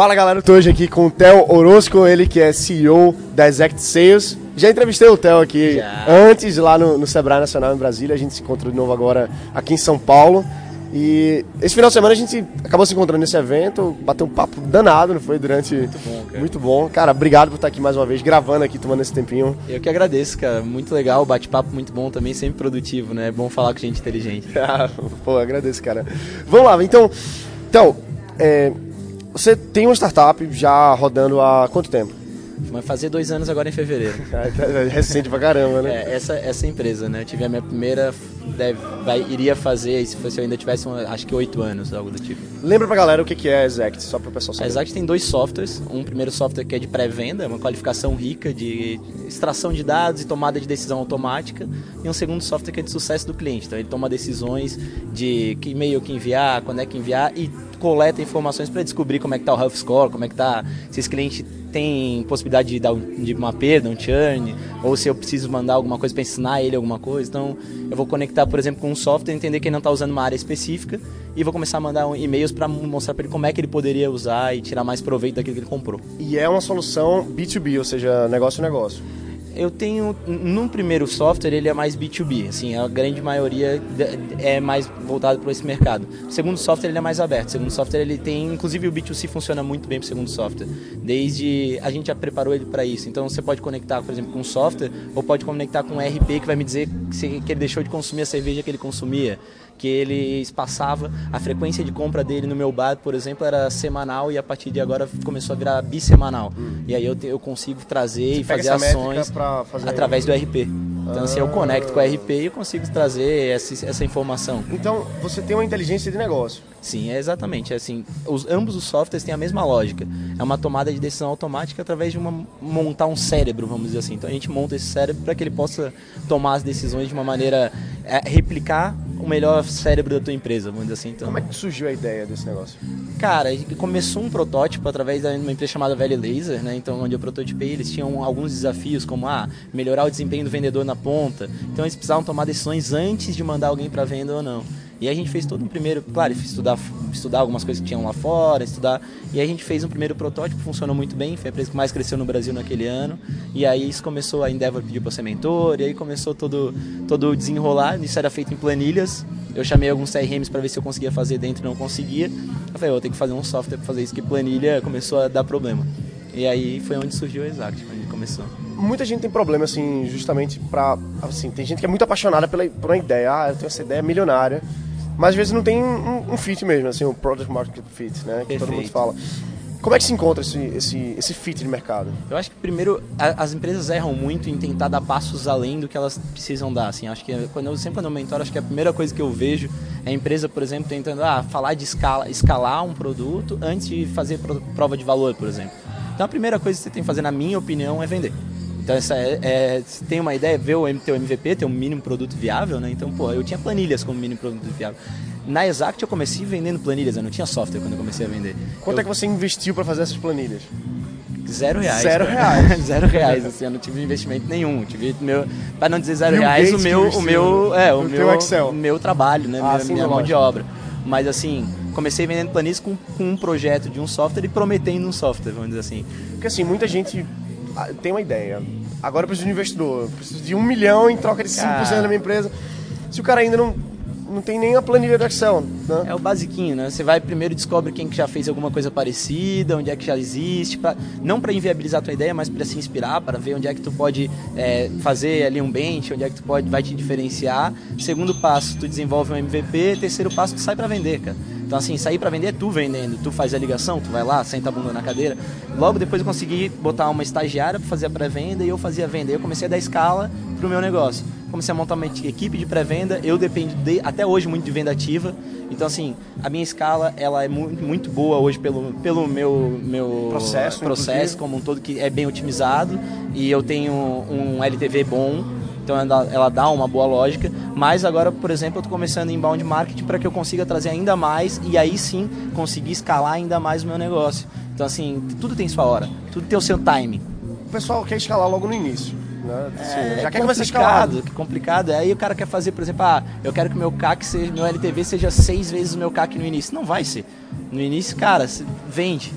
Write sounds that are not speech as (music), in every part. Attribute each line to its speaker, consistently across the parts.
Speaker 1: Fala galera, tô hoje aqui com o Theo Orozco, ele que é CEO da Exact Sales. Já entrevistei o Theo aqui
Speaker 2: Já.
Speaker 1: antes, lá no, no Sebrae Nacional em Brasília. A gente se encontrou de novo agora aqui em São Paulo. E esse final de semana a gente acabou se encontrando nesse evento, bateu um papo danado, não foi? Durante. Muito
Speaker 2: bom, cara.
Speaker 1: Muito bom. Cara, obrigado por estar aqui mais uma vez, gravando aqui, tomando esse tempinho.
Speaker 2: Eu que agradeço, cara. Muito legal, bate-papo muito bom também, sempre produtivo, né? É bom falar com gente inteligente. (laughs)
Speaker 1: Ah, Pô, agradeço, cara. Vamos lá, então. Então, é, você tem uma startup já rodando há quanto tempo?
Speaker 2: Vai fazer dois anos agora em fevereiro. (laughs)
Speaker 1: É recente pra caramba, né?
Speaker 2: É, essa, essa empresa, né? Eu tive a minha primeira, deve, vai, iria fazer, se fosse eu ainda tivesse, acho que oito anos, algo do tipo.
Speaker 1: Lembra pra galera o que é a Exact, só pro pessoal
Speaker 2: A
Speaker 1: saber.
Speaker 2: Exact tem dois softwares. Um primeiro software que é de pré-venda, uma qualificação rica de extração de dados e tomada de decisão automática. E um segundo software que é de sucesso do cliente. Então ele toma decisões de que e-mail que enviar, quando é que enviar e coleta informações para descobrir como é que tá o health score, como é que tá, se esse cliente tem possibilidade de dar um- de uma perda, um churn, ou se eu preciso mandar alguma coisa para ensinar ele alguma coisa. Então, eu vou conectar, por exemplo, com um software, entender que ele não está usando uma área específica e vou começar a mandar um- e-mails para mostrar para ele como é que ele poderia usar e tirar mais proveito daquilo que ele comprou.
Speaker 1: E é uma solução B2B, ou seja, negócio a negócio.
Speaker 2: Eu tenho, num primeiro software ele é mais B2B, assim, a grande maioria é mais voltado para esse mercado. Segundo software ele é mais aberto, segundo software ele tem, inclusive o B2C funciona muito bem para o segundo software, desde a gente já preparou ele para isso. Então você pode conectar, por exemplo, com um software ou pode conectar com um RP que vai me dizer que ele deixou de consumir a cerveja que ele consumia, que ele espaçava a frequência de compra dele no meu bar, por exemplo, era semanal e a partir de agora começou a virar bissemanal. E aí eu, te- eu consigo trazer e
Speaker 1: Hum. pega
Speaker 2: fazer ações
Speaker 1: fazer-
Speaker 2: através do RP. Então, assim, eu
Speaker 1: Ah.
Speaker 2: conecto com o RP e eu consigo trazer essa, essa informação.
Speaker 1: Então, você tem uma inteligência de negócio.
Speaker 2: Sim, é exatamente. é Assim, os, ambos os softwares têm a mesma lógica. É uma tomada de decisão automática através de uma, montar um cérebro, vamos dizer assim. Então a gente monta esse cérebro para que ele possa tomar as decisões de uma maneira é, replicar o melhor cérebro da tua empresa, vamos dizer assim. Então,
Speaker 1: Como é que surgiu a ideia desse negócio?
Speaker 2: Cara, começou um protótipo através de uma empresa chamada Valley Laser, né? Então, onde eu prototipei, eles tinham alguns desafios, como ah, melhorar o desempenho do vendedor na ponta. Então, eles precisavam tomar decisões antes de mandar alguém para venda ou não. E a gente fez todo um primeiro, claro, estudar, estudar algumas coisas que tinham lá fora, estudar. E a gente fez um primeiro protótipo, funcionou muito bem, foi a empresa que mais cresceu no Brasil naquele ano. E aí isso começou, a Endeavor pediu para ser mentor, e aí começou todo, todo o desenrolar. Isso era feito em planilhas. Eu chamei alguns CRMs para ver se eu conseguia fazer dentro não conseguia. Eu falei, eu vou ter que fazer um software para fazer isso, que planilha começou a dar problema. E aí foi onde surgiu o Exact, quando começou.
Speaker 1: Muita gente tem problema, assim, justamente pra. Assim, tem gente que é muito apaixonada pela, por uma ideia. Ah, eu tenho essa ideia milionária. Mas às vezes não tem um, um fit mesmo, assim, um product market fit, né? Que todo mundo
Speaker 2: Perfeito.
Speaker 1: fala. Como é que se encontra esse, esse, esse fit de mercado?
Speaker 2: Eu acho que primeiro a- as empresas erram muito em tentar dar passos além do que elas precisam dar. Assim, acho que quando eu sempre quando eu mentoro, acho que a primeira coisa que eu vejo é a empresa, por exemplo, tentando ah, falar de escala, escalar um produto antes de fazer pro- prova de valor, por exemplo. Então a primeira coisa que você tem que fazer, na minha opinião, é vender. Então essa é, é tem uma ideia, ver o teu MVP, ter um mínimo produto viável, né? Então, pô, eu tinha planilhas como mínimo produto viável. Na Exact eu comecei vendendo planilhas, eu não tinha software quando eu comecei a vender.
Speaker 1: Quanto
Speaker 2: eu,
Speaker 1: é que você investiu pra fazer essas planilhas?
Speaker 2: Zero reais.
Speaker 1: Zero
Speaker 2: cara.
Speaker 1: reais. (laughs)
Speaker 2: zero reais, assim, eu não tive investimento nenhum. Tive meu, para não dizer zero
Speaker 1: Bill
Speaker 2: reais, o meu, o meu, é, o meu,
Speaker 1: Excel.
Speaker 2: meu trabalho, né,
Speaker 1: Ah,
Speaker 2: minha,
Speaker 1: sim,
Speaker 2: minha mão de obra. Mas assim, comecei vendendo planilhas com, com um projeto de um software e prometendo um software, vamos dizer assim.
Speaker 1: Porque assim, muita gente ah, tem uma ideia. Agora eu preciso de um investidor. eu Preciso de um milhão em troca de 5%
Speaker 2: Cara.
Speaker 1: da minha empresa. Se o cara ainda não, não tem nem a planilha do Excel, né?
Speaker 2: É o basiquinho, né? Você vai primeiro descobre quem que já fez alguma coisa parecida, onde é que já existe, pra, não para inviabilizar a tua ideia, mas para se inspirar, para ver onde é que tu pode é, fazer ali um bench, onde é que tu pode vai te diferenciar. Segundo passo, tu desenvolve um MVP. Terceiro passo, tu sai para vender, cara. Então assim, sair para vender é tu vendendo, tu faz a ligação, tu vai lá, senta a bunda na cadeira. Logo depois eu consegui botar uma estagiária para fazer a pré-venda e eu fazia a venda. Eu comecei a dar escala pro meu negócio. Comecei a montar uma equipe de pré-venda, eu dependo de, até hoje muito de venda ativa. Então assim, a minha escala ela é muito, muito boa hoje pelo, pelo meu meu
Speaker 1: Processo,
Speaker 2: processo
Speaker 1: inclusive.
Speaker 2: como um todo que é bem otimizado e eu tenho um LTV bom. Então ela, ela dá uma boa lógica, mas agora, por exemplo, eu estou começando em inbound marketing para que eu consiga trazer ainda mais e aí sim conseguir escalar ainda mais o meu negócio. Então assim, tudo tem sua hora, tudo tem o seu timing.
Speaker 1: O pessoal quer escalar logo no início. Né? Assim,
Speaker 2: É,
Speaker 1: já quer começar escalado.
Speaker 2: complicado, que complicado. Aí o cara quer fazer, por exemplo, ah, eu quero que meu CAC seja, meu LTV seja seis vezes o meu CAC no início. Não vai ser. No início, cara, vende.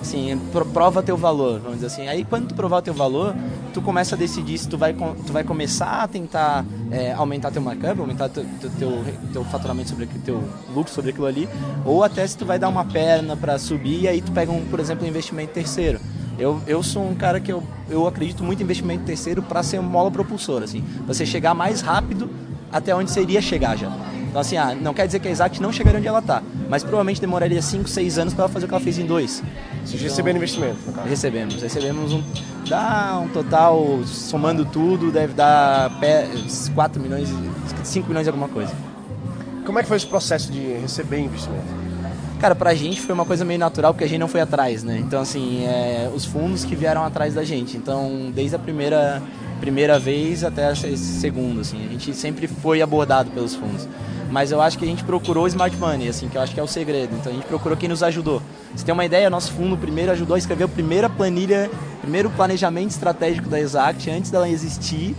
Speaker 2: Assim, prova teu valor, vamos dizer assim. Aí quando tu provar teu valor, tu começa a decidir se tu vai, tu vai começar a tentar é, aumentar teu markup, aumentar teu, teu, teu, teu faturamento sobre teu lucro sobre aquilo ali, ou até se tu vai dar uma perna para subir e aí tu pega, um, por exemplo, um investimento terceiro. Eu, eu sou um cara que eu, eu acredito muito em investimento terceiro para ser uma mola propulsora, assim, você chegar mais rápido até onde iria chegar já. Então, assim, ah, não quer dizer que a Exact não chegaria onde ela está, mas provavelmente demoraria 5, 6 anos para ela fazer o que ela fez em dois.
Speaker 1: Então, receberam investimento?
Speaker 2: Recebemos. Recebemos um. Dá um total, somando tudo, deve dar 4 milhões, 5 milhões e alguma coisa.
Speaker 1: Como é que foi esse processo de receber investimento?
Speaker 2: Cara, pra gente foi uma coisa meio natural porque a gente não foi atrás, né? Então, assim, é, os fundos que vieram atrás da gente. Então, desde a primeira, primeira vez até a segunda, assim, a gente sempre foi abordado pelos fundos. Mas eu acho que a gente procurou Smart Money, assim, que eu acho que é o segredo. Então, a gente procurou quem nos ajudou. Você tem uma ideia, nosso fundo primeiro ajudou a escrever a primeira planilha, primeiro planejamento estratégico da Exact antes dela existir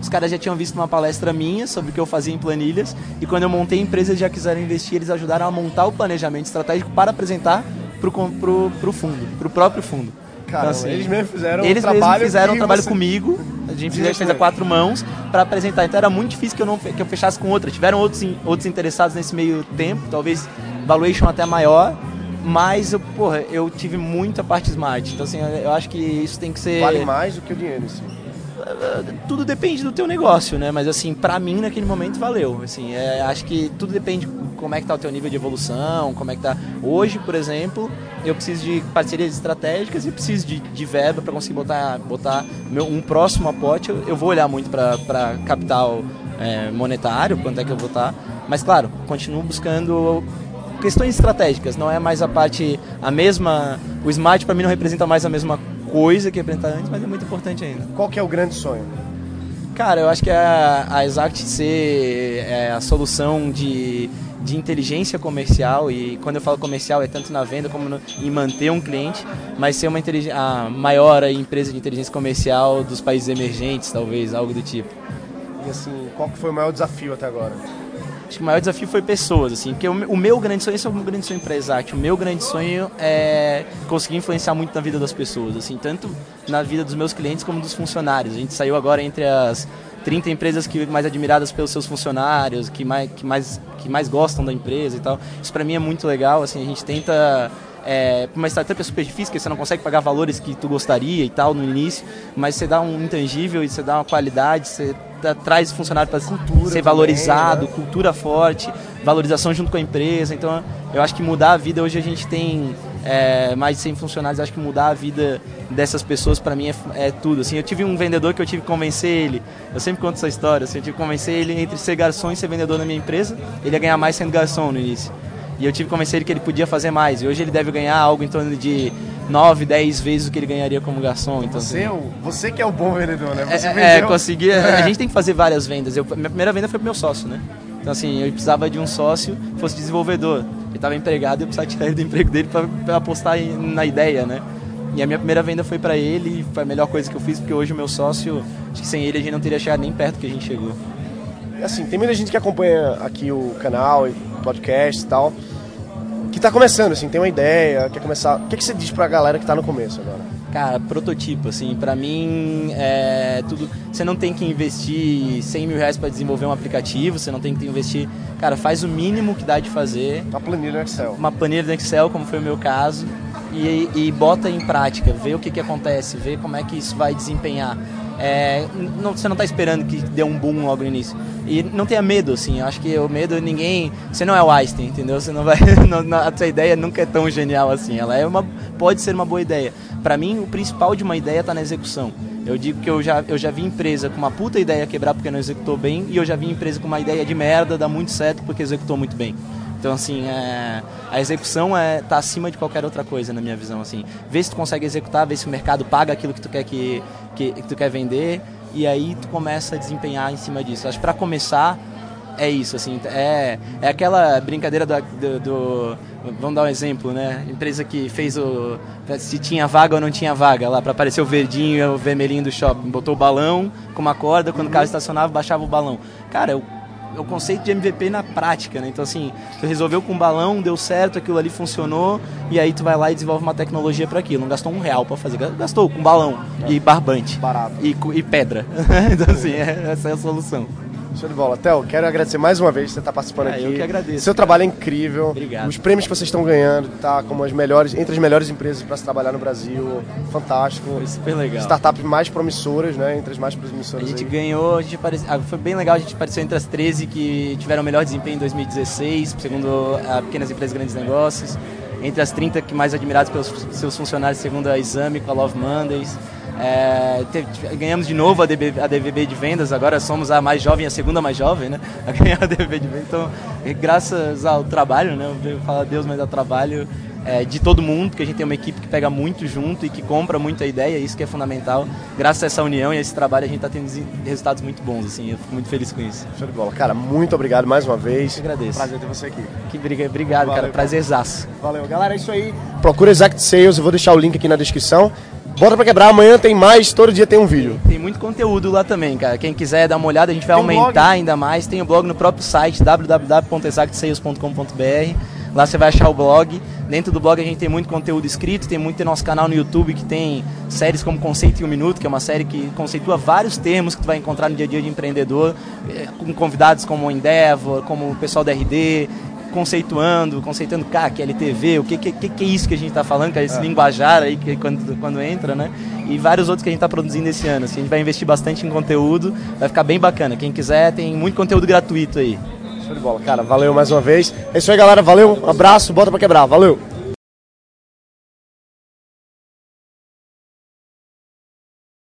Speaker 2: os caras já tinham visto uma palestra minha sobre o que eu fazia em planilhas e quando eu montei a empresa eles já quiseram investir, eles ajudaram a montar o planejamento estratégico para apresentar para o fundo, para o próprio fundo.
Speaker 1: Cara, então, assim, eles mesmos fizeram
Speaker 2: eles
Speaker 1: um trabalho,
Speaker 2: fizeram um trabalho você... comigo. A gente fez, fez a quatro mãos para apresentar. Então era muito difícil que eu não que eu fechasse com outra. Tiveram outros outros interessados nesse meio tempo, talvez valuation até maior, mas eu, porra, eu tive muita parte smart. Então assim, eu acho que isso tem que ser
Speaker 1: vale mais do que o dinheiro, sim
Speaker 2: tudo depende do teu negócio, né? Mas assim, para mim naquele momento valeu. Assim, é, acho que tudo depende como é que tá o teu nível de evolução, como é que tá. Hoje, por exemplo, eu preciso de parcerias estratégicas e preciso de, de verba para conseguir botar, botar meu, um próximo aporte. Eu, eu vou olhar muito para capital é, monetário, quanto é que eu vou estar. Mas claro, continuo buscando questões estratégicas, não é mais a parte a mesma. O smart para mim não representa mais a mesma coisa que apresentar antes, mas é muito importante ainda.
Speaker 1: Qual que é o grande sonho?
Speaker 2: Cara, eu acho que a, a Exact ser é, a solução de, de inteligência comercial, e quando eu falo comercial é tanto na venda como no, em manter um cliente, mas ser uma a maior empresa de inteligência comercial dos países emergentes, talvez, algo do tipo.
Speaker 1: E assim, qual que foi o maior desafio até agora?
Speaker 2: Acho que o maior desafio foi pessoas, assim, porque o, meu grande sonho, esse é o meu grande sonho para Exact, o meu grande sonho é conseguir influenciar muito na vida das pessoas, assim, tanto na vida dos meus clientes como dos funcionários. A gente saiu agora entre as 30 empresas que mais admiradas pelos seus funcionários, que mais, que mais, que mais gostam da empresa e tal. Isso para mim é muito legal, assim, a gente tenta é, uma startup é super difícil, porque você não consegue pagar valores que tu gostaria e tal no início, mas você dá um intangível e você dá uma qualidade, você traz o funcionário para ser valorizado, também, né? cultura forte, valorização junto com a empresa. Então, eu acho que mudar a vida, hoje a gente tem é, mais de 100 funcionários, acho que mudar a vida dessas pessoas para mim é, é, tudo. Assim, eu tive um vendedor que eu tive que convencer ele, eu sempre conto essa história, assim, eu tive que convencer ele entre ser garçom e ser vendedor na minha empresa, ele ia ganhar mais sendo garçom no início. E eu tive que convencer ele que ele podia fazer mais. E hoje ele deve ganhar algo em torno de 9, 10 vezes o que ele ganharia como garçom. Então,
Speaker 1: você, assim, você que é o bom vendedor, né? Você
Speaker 2: é, é conseguir. É. A gente tem que fazer várias vendas. Eu, minha primeira venda foi pro meu sócio, né? Então, assim, eu precisava de um sócio que fosse desenvolvedor. Ele estava empregado e eu precisava tirar ele do emprego dele para apostar na ideia, né? E a minha primeira venda foi para ele e foi a melhor coisa que eu fiz, porque hoje o meu sócio, acho que sem ele a gente não teria chegado nem perto que a gente chegou.
Speaker 1: Assim, tem muita gente que acompanha aqui o canal podcast e tal que está começando, assim, tem uma ideia, quer começar. O que, que você diz para a galera que está no começo agora?
Speaker 2: Cara, prototipo, assim, para mim é tudo. Você não tem que investir 100 mil reais para desenvolver um aplicativo, você não tem que investir. Cara, faz o mínimo que dá de fazer.
Speaker 1: Uma planilha no Excel.
Speaker 2: Uma planilha no Excel, como foi o meu caso, e, e bota em prática, vê o que, que acontece, vê como é que isso vai desempenhar. É, não, você não está esperando que dê um boom logo no início. E não tenha medo, assim. Eu acho que o medo, ninguém. Você não é o Einstein, entendeu? Você não vai. (laughs) Não, a sua ideia nunca é tão genial assim. Ela é uma, pode ser uma boa ideia. Para mim, o principal de uma ideia está na execução. Eu digo que eu já, eu já vi empresa com uma puta ideia quebrar porque não executou bem, e eu já vi empresa com uma ideia de merda dar muito certo porque executou muito bem. Então, assim, é, a execução é, tá acima de qualquer outra coisa, na minha visão, assim. Vê se tu consegue executar, vê se o mercado paga aquilo que tu quer, que, que, que tu quer vender, e aí tu começa a desempenhar em cima disso. Acho que para começar é isso, assim, é, é aquela brincadeira do, do, do, Vamos dar um exemplo, né? Empresa que fez o. Se tinha vaga ou não tinha vaga lá, para aparecer o verdinho o vermelhinho do shopping. Botou o balão com uma corda, quando o carro estacionava, baixava o balão. Cara, eu o conceito de MVP na prática, né? Então, assim, tu resolveu com um balão, deu certo, aquilo ali funcionou, e aí tu vai lá e desenvolve uma tecnologia para aquilo. Não gastou um real para fazer, gastou com balão é. e barbante.
Speaker 1: Barato.
Speaker 2: E, e pedra. (laughs) então, assim, é, essa é a solução.
Speaker 1: Show de bola. Theo, quero agradecer mais uma vez você estar participando
Speaker 2: é,
Speaker 1: aqui.
Speaker 2: Eu que agradeço.
Speaker 1: Seu cara. trabalho é incrível.
Speaker 2: Obrigado.
Speaker 1: Os prêmios que vocês estão ganhando, tá como as melhores, entre as melhores empresas para se trabalhar no Brasil. Fantástico.
Speaker 2: Foi super legal.
Speaker 1: Startups mais promissoras, né? Entre as mais promissoras.
Speaker 2: A gente
Speaker 1: aí.
Speaker 2: ganhou, a gente apareceu, ah, foi bem legal, a gente apareceu entre as 13 que tiveram o melhor desempenho em 2016, segundo a Pequenas Empresas Grandes Negócios. Entre as 30 que mais admirados pelos seus funcionários, segundo a Exame, com a Love Mondays. É, ganhamos de novo a, DB, a DVB de vendas, agora somos a mais jovem, a segunda mais jovem, né? (laughs) A ganhar a DVB de vendas. Então, graças ao trabalho, né? Eu falar Deus, mas ao trabalho é, de todo mundo, que a gente tem uma equipe que pega muito junto e que compra muita ideia, isso que é fundamental. Graças a essa união e a esse trabalho, a gente está tendo resultados muito bons, assim, eu fico muito feliz com isso.
Speaker 1: Show de bola. Cara, muito obrigado mais uma vez.
Speaker 2: Eu agradeço.
Speaker 1: Prazer ter você aqui.
Speaker 2: Que briga, obrigado, Valeu, cara. Prazerzaço.
Speaker 1: Valeu. Galera, é isso aí. Procura Exact Sales, eu vou deixar o link aqui na descrição. Bota pra quebrar, amanhã tem mais, todo dia tem um vídeo.
Speaker 2: Tem muito conteúdo lá também, cara. Quem quiser dar uma olhada, a gente vai tem aumentar um ainda mais. Tem o blog no próprio site, www.exactsales.com.br. Lá você vai achar o blog. Dentro do blog a gente tem muito conteúdo escrito, tem muito tem nosso canal no YouTube que tem séries como Conceito em um Minuto, que é uma série que conceitua vários termos que tu vai encontrar no dia a dia de empreendedor, eh, com convidados como o Endeavor, como o pessoal da RD, conceituando, conceitando CAC, LTV, o que, que, que é isso que a gente está falando, que é esse é. linguajar aí que quando, quando entra, né? E vários outros que a gente está produzindo esse ano. Assim, a gente vai investir bastante em conteúdo, vai ficar bem bacana. Quem quiser, tem muito conteúdo gratuito aí.
Speaker 1: Show de bola, cara. Valeu mais uma vez. É isso aí, galera. Valeu. Um abraço. Bota para quebrar. Valeu.